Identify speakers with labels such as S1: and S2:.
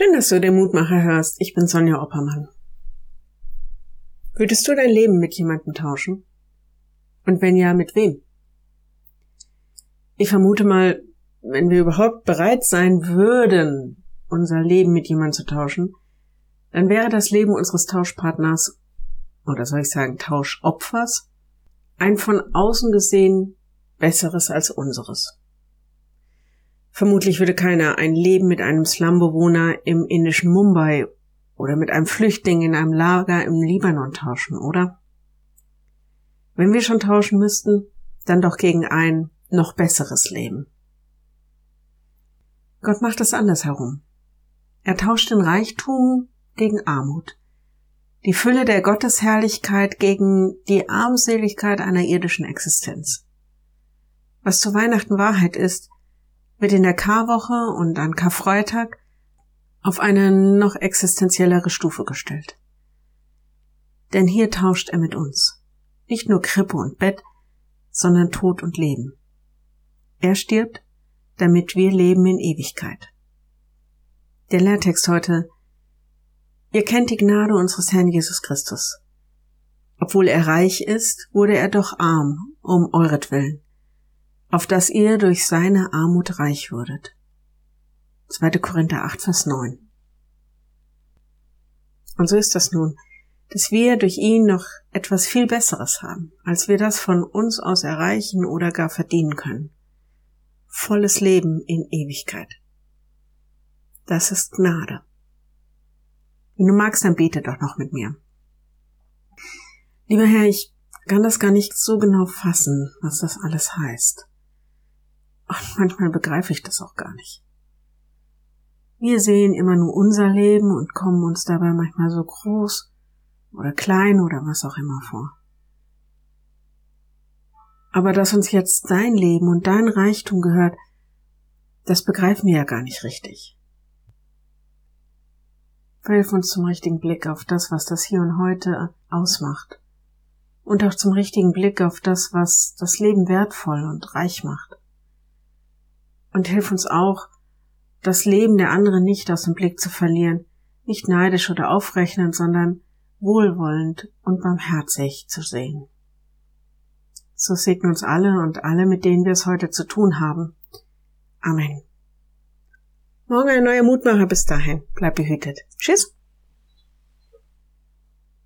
S1: Schön, dass du den Mutmacher hörst. Ich bin Sonja Oppermann. Würdest du dein Leben mit jemandem tauschen? Und wenn ja, mit wem? Ich vermute mal, wenn wir überhaupt bereit sein würden, unser Leben mit jemandem zu tauschen, dann wäre das Leben unseres Tauschpartners, oder soll ich sagen Tauschopfers, ein von außen gesehen besseres als unseres. Vermutlich würde keiner ein Leben mit einem Slumbewohner im indischen Mumbai oder mit einem Flüchtling in einem Lager im Libanon tauschen, oder? Wenn wir schon tauschen müssten, dann doch gegen ein noch besseres Leben. Gott macht es andersherum. Er tauscht den Reichtum gegen Armut, die Fülle der Gottesherrlichkeit gegen die Armseligkeit einer irdischen Existenz. Was zu Weihnachten Wahrheit ist, wird in der Karwoche und an Karfreitag auf eine noch existenziellere Stufe gestellt. Denn hier tauscht er mit uns. Nicht nur Krippe und Bett, sondern Tod und Leben. Er stirbt, damit wir leben in Ewigkeit. Der Lehrtext heute Ihr kennt die Gnade unseres Herrn Jesus Christus. Obwohl er reich ist, wurde er doch arm, um euretwillen, auf dass ihr durch seine Armut reich würdet. 2. Korinther 8, Vers 9. Und so ist das nun, dass wir durch ihn noch etwas viel Besseres haben, als wir das von uns aus erreichen oder gar verdienen können. Volles Leben in Ewigkeit. Das ist Gnade. Wenn du magst, dann bete doch noch mit mir. Lieber Herr, ich kann das gar nicht so genau fassen, was das alles heißt. Und manchmal begreife ich das auch gar nicht. Wir sehen immer nur unser Leben und kommen uns dabei manchmal so groß oder klein oder was auch immer vor. Aber dass uns jetzt dein Leben und dein Reichtum gehört, das begreifen wir ja gar nicht richtig. Verhilf uns zum richtigen Blick auf das, was das Hier und Heute ausmacht. Und auch zum richtigen Blick auf das, was das Leben wertvoll und reich macht und hilf uns auch, das Leben der anderen nicht aus dem Blick zu verlieren, nicht neidisch oder aufrechnend, sondern wohlwollend und barmherzig zu sehen. So segne uns alle und alle, mit denen wir es heute zu tun haben. Amen. Morgen ein neuer Mutmacher bis dahin. Bleib behütet. Tschüss.